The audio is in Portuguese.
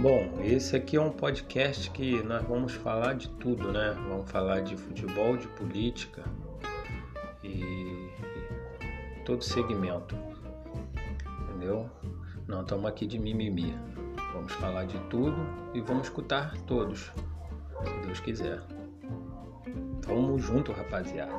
Bom, esse aqui é um podcast que nós vamos falar de tudo, né? Vamos falar de futebol, de política e, todo segmento, entendeu? Não estamos aqui de mimimi. Vamos falar de tudo e vamos escutar todos, se Deus quiser. Vamos junto, rapaziada.